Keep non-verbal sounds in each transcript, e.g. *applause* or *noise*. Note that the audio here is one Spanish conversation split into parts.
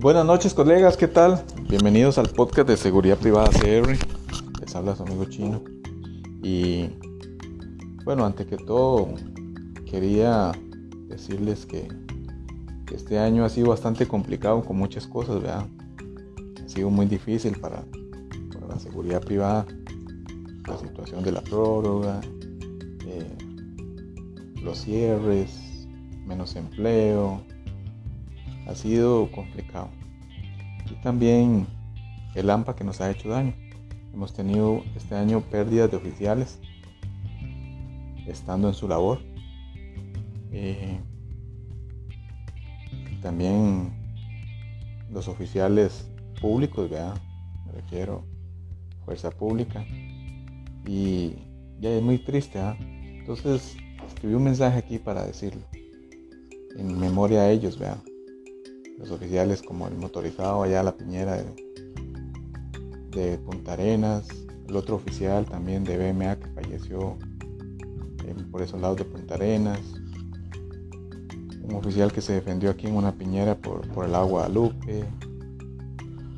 Buenas noches colegas, ¿qué tal? Bienvenidos al podcast de Seguridad Privada CR. Les habla su amigo chino. Y bueno, antes que todo, quería decirles que, este año ha sido bastante complicado con muchas cosas, ¿verdad? Ha sido muy difícil para, la seguridad privada, la situación de la prórroga, eh, los cierres, menos empleo, ha sido complicado. Y también el AMPA que nos ha hecho daño. Hemos tenido este año pérdidas de oficiales estando en su labor. Eh, también los oficiales públicos, ¿verdad? me refiero fuerza pública. Y ya es muy triste. ¿ah? Entonces escribí un mensaje aquí para decirlo. En memoria a ellos, vean los oficiales como el motorizado allá a la piñera de, Punta Arenas, el otro oficial también de BMA que falleció por esos lados de Punta Arenas, un oficial que se defendió aquí en una piñera por, el agua Lupe,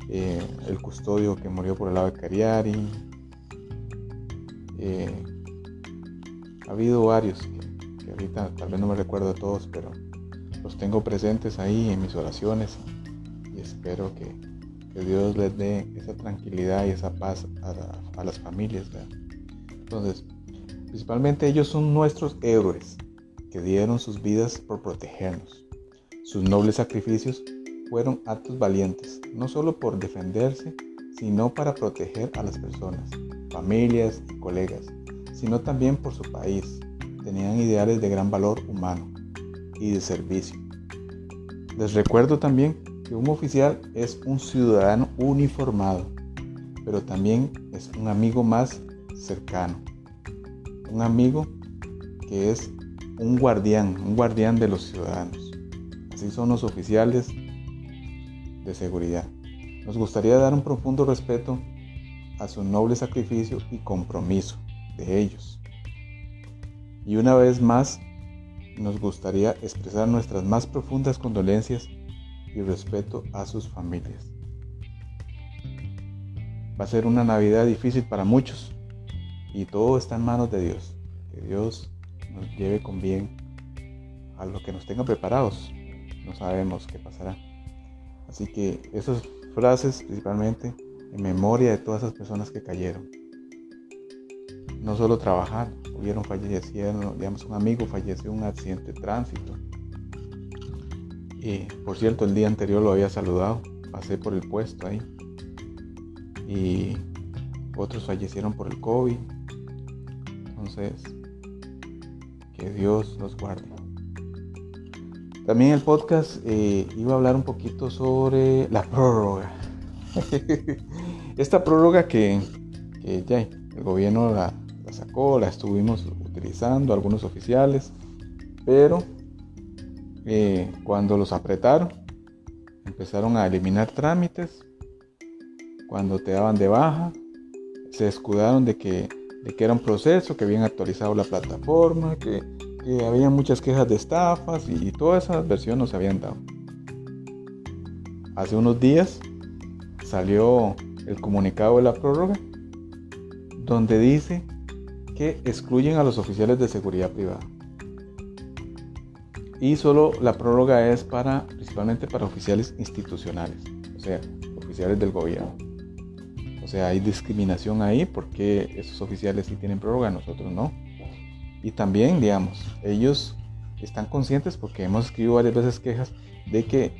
eh, el custodio que murió por el lado de Cariari. Eh, ha habido varios que, que, ahorita tal vez no me recuerdo de todos, pero los tengo presentes ahí en mis oraciones y espero que, Dios les dé esa tranquilidad y esa paz a, las familias. Entonces, principalmente ellos son nuestros héroes que dieron sus vidas por protegernos. Sus nobles sacrificios fueron actos valientes, no solo por defenderse, sino para proteger a las personas, familias y colegas, sino también por su país. Tenían ideales de gran valor humano y de servicio. Les recuerdo también que un oficial es un ciudadano uniformado, pero también es un amigo más cercano. Un amigo que es un guardián, un guardián de los ciudadanos. Así son los oficiales de seguridad. Nos gustaría dar un profundo respeto a su noble sacrificio y compromiso de ellos. Y una vez más, nos gustaría expresar nuestras más profundas condolencias y respeto a sus familias. Va a ser una Navidad difícil para muchos y todo está en manos de Dios. Que Dios nos lleve con bien a lo que nos tenga preparados. No sabemos qué pasará. Así que esas frases principalmente en memoria de todas esas personas que cayeron. No solo trabajar, fallecido, digamos, un amigo falleció en un accidente de tránsito. Y por cierto, el día anterior lo había saludado, pasé por el puesto ahí. Y otros fallecieron por el COVID. Entonces, que Dios los guarde. También el podcast eh, iba a hablar un poquito sobre la prórroga. *laughs* Esta prórroga que, que ya el gobierno la, la estuvimos utilizando algunos oficiales, pero eh, cuando los apretaron, empezaron a eliminar trámites, cuando te daban de baja, se escudaron de que, de que era un proceso, que habían actualizado la plataforma, que, que había muchas quejas de estafas y, y todas esas versiones nos habían dado. Hace unos días salió el comunicado de la prórroga donde dice que excluyen a los oficiales de seguridad privada. Y solo la prórroga es para, principalmente para oficiales institucionales, o sea, oficiales del gobierno. O sea, hay discriminación ahí porque esos oficiales sí tienen prórroga, nosotros no. Y también, digamos, ellos están conscientes porque hemos escrito varias veces quejas de que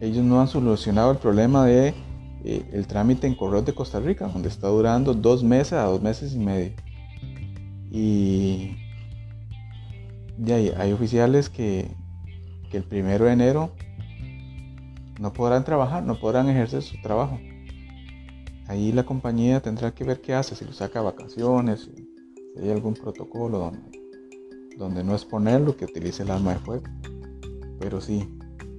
ellos no han solucionado el problema de eh, el trámite en correos de Costa Rica, donde está durando dos meses a dos meses y medio. Y ya hay, oficiales que, el primero de enero no podrán trabajar, no podrán ejercer su trabajo. Ahí la compañía tendrá que ver qué hace, si lo saca a vacaciones, si hay algún protocolo donde, donde no es ponerlo, que utilice el arma de fuego. Pero sí,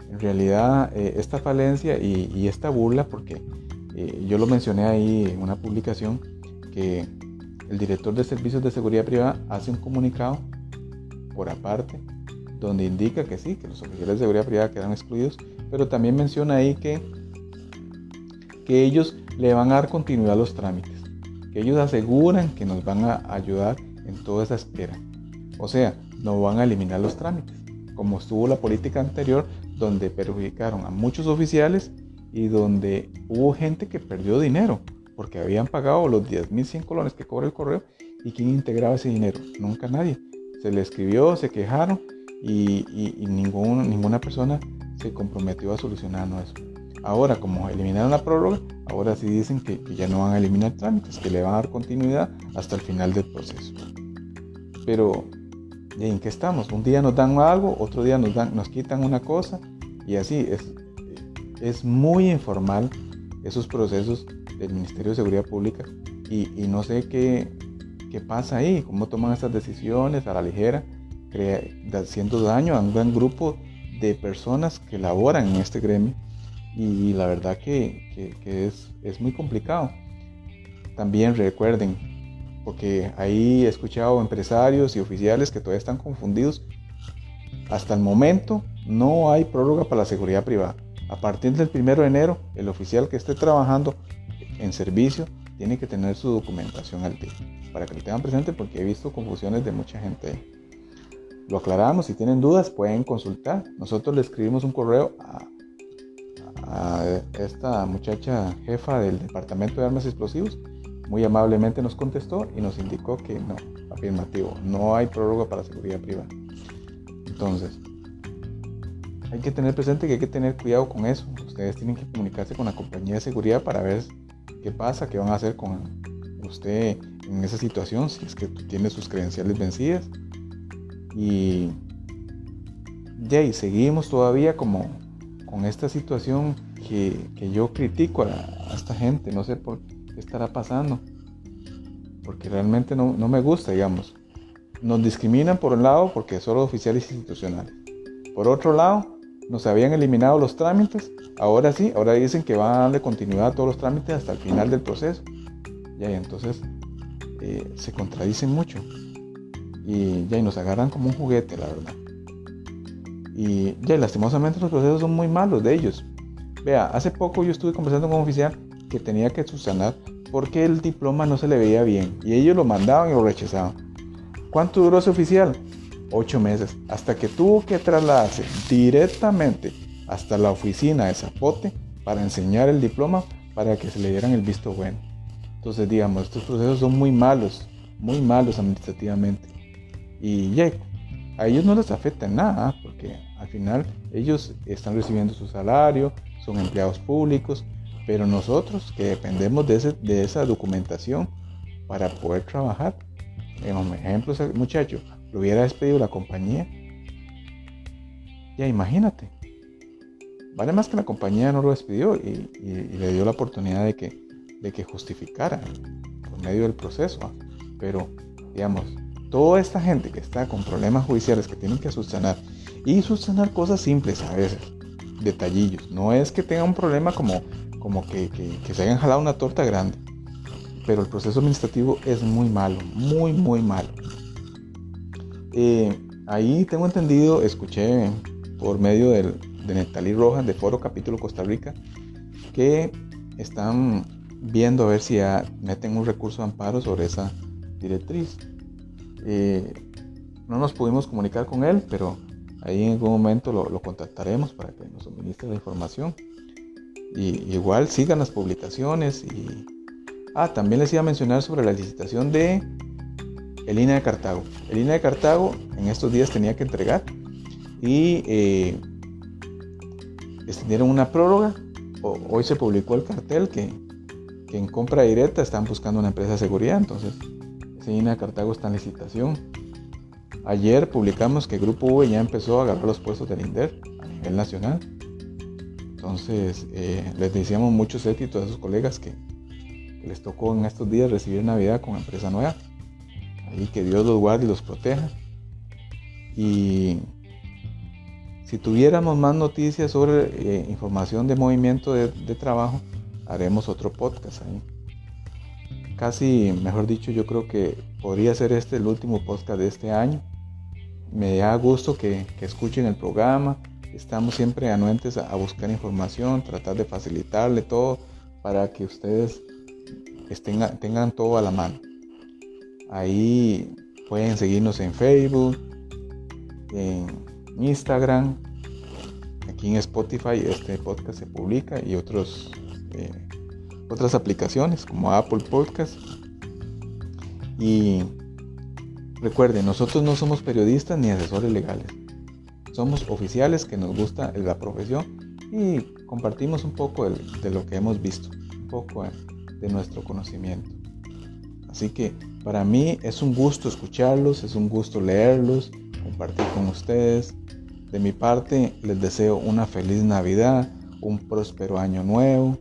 en realidad eh, esta falencia y, esta burla, porque eh, yo lo mencioné ahí en una publicación, que el director de servicios de seguridad privada hace un comunicado por aparte donde indica que sí, que los oficiales de seguridad privada quedan excluidos, pero también menciona ahí que que ellos le van a dar continuidad a los trámites, que ellos aseguran que nos van a ayudar en toda esa espera. O sea, no van a eliminar los trámites, como estuvo la política anterior donde perjudicaron a muchos oficiales y donde hubo gente que perdió dinero porque habían pagado los 10.100 colones que cobra el correo y quién integraba ese dinero, nunca nadie. Se le escribió, se quejaron y, ninguna persona se comprometió a solucionar eso. Ahora, como eliminaron la prórroga, ahora sí dicen que, ya no van a eliminar trámites, que le van a dar continuidad hasta el final del proceso. Pero, ¿en qué estamos? Un día nos dan algo, otro día nos, dan, nos quitan una cosa y así es, es muy informal esos procesos del Ministerio de Seguridad Pública y, no sé qué, qué, pasa ahí, cómo toman estas decisiones a la ligera, haciendo daño a un gran grupo de personas que laboran en este gremio y la verdad que, es, es, muy complicado. También recuerden, porque ahí he escuchado empresarios y oficiales que todavía están confundidos, hasta el momento no hay prórroga para la seguridad privada. A partir del 1 de enero, el oficial que esté trabajando en servicio tiene que tener su documentación al día. Para que lo tengan presente porque he visto confusiones de mucha gente Lo aclaramos, si tienen dudas pueden consultar. Nosotros le escribimos un correo a, esta muchacha jefa del Departamento de Armas Explosivos. Muy amablemente nos contestó y nos indicó que no, afirmativo, no hay prórroga para seguridad privada. Entonces, hay que tener presente que hay que tener cuidado con eso. Ustedes tienen que comunicarse con la compañía de seguridad para ver qué pasa, qué van a hacer con usted en esa situación, si es que tiene sus credenciales vencidas. Y seguimos todavía como con esta situación que, yo critico a, esta gente, no sé por qué estará pasando, porque realmente no, no me gusta, digamos. Nos discriminan por un lado porque son oficiales institucionales. Por otro lado, nos habían eliminado los trámites, ahora sí, ahora dicen que van a darle continuidad a todos los trámites hasta el final del proceso. Ya, y entonces eh, se contradicen mucho. Y ya, y nos agarran como un juguete, la verdad. Y ya, lastimosamente los procesos son muy malos de ellos. Vea, hace poco yo estuve conversando con un oficial que tenía que subsanar porque el diploma no se le veía bien. Y ellos lo mandaban y lo rechazaban. ¿Cuánto duró ese oficial? Ocho meses, hasta que tuvo que trasladarse directamente hasta la oficina de Zapote para enseñar el diploma para que se le dieran el visto bueno. Entonces, digamos, estos procesos son muy malos, muy malos administrativamente. Y ya, a ellos no les afecta nada, porque al final ellos están recibiendo su salario, son empleados públicos, pero nosotros que dependemos de, de esa documentación para poder trabajar, digamos, ejemplo, muchacho, lo hubiera despedido la compañía. Ya imagínate. Vale más que la compañía no lo despidió y, le dio la oportunidad de que, de que justificara por medio del proceso. ¿ah? Pero, digamos, toda esta gente que está con problemas judiciales que tienen que subsanar y subsanar cosas simples a veces, detallillos. No es que tenga un problema como, como que, que se hayan jalado una torta grande. Pero el proceso administrativo es muy malo, muy, muy malo. Eh, ahí tengo entendido, escuché por medio del, de Netalí Rojas de Foro Capítulo Costa Rica que están viendo a ver si meten un recurso de amparo sobre esa directriz. Eh, no nos pudimos comunicar con él, pero ahí en algún momento lo, contactaremos para que nos suministre la información. Y igual sigan las publicaciones y... Ah, también les iba a mencionar sobre la licitación de el INE de Cartago. El INE de Cartago en estos días tenía que entregar y eh, extendieron una prórroga. hoy se publicó el cartel que, en compra directa están buscando una empresa de seguridad. Entonces, ese INE de Cartago está en licitación. Ayer publicamos que Grupo V ya empezó a agarrar los puestos del INDER a nivel nacional. Entonces, eh, les decíamos muchos éxitos a sus colegas que, que les tocó en estos días recibir Navidad con empresa nueva y que Dios los guarde y los proteja. Y si tuviéramos más noticias sobre eh, información de movimiento de, trabajo, haremos otro podcast ahí. Casi, mejor dicho, yo creo que podría ser este el último podcast de este año. Me da gusto que, escuchen el programa. Estamos siempre anuentes a, buscar información, tratar de facilitarle todo, para que ustedes estén, tengan todo a la mano. Ahí pueden seguirnos en Facebook, en Instagram, aquí en Spotify este podcast se publica y otros, eh, otras aplicaciones como Apple Podcast. Y recuerden, nosotros no somos periodistas ni asesores legales. Somos oficiales que nos gusta la profesión y compartimos un poco de, lo que hemos visto, un poco de nuestro conocimiento. Así que para mí es un gusto escucharlos, es un gusto leerlos, compartir con ustedes. De mi parte les deseo una feliz Navidad, un próspero año nuevo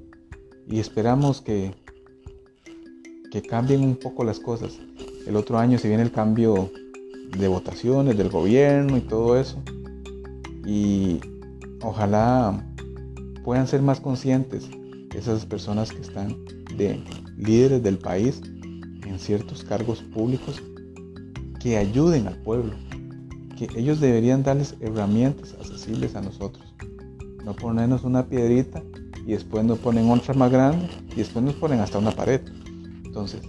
y esperamos que, que cambien un poco las cosas. El otro año se viene el cambio de votaciones del gobierno y todo eso y ojalá puedan ser más conscientes esas personas que están de líderes del país en ciertos cargos públicos que ayuden al pueblo, que ellos deberían darles herramientas accesibles a nosotros, no ponernos una piedrita y después nos ponen otra más grande y después nos ponen hasta una pared. Entonces,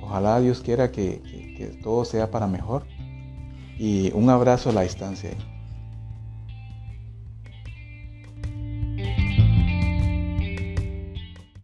ojalá Dios quiera que, que todo sea para mejor y un abrazo a la distancia.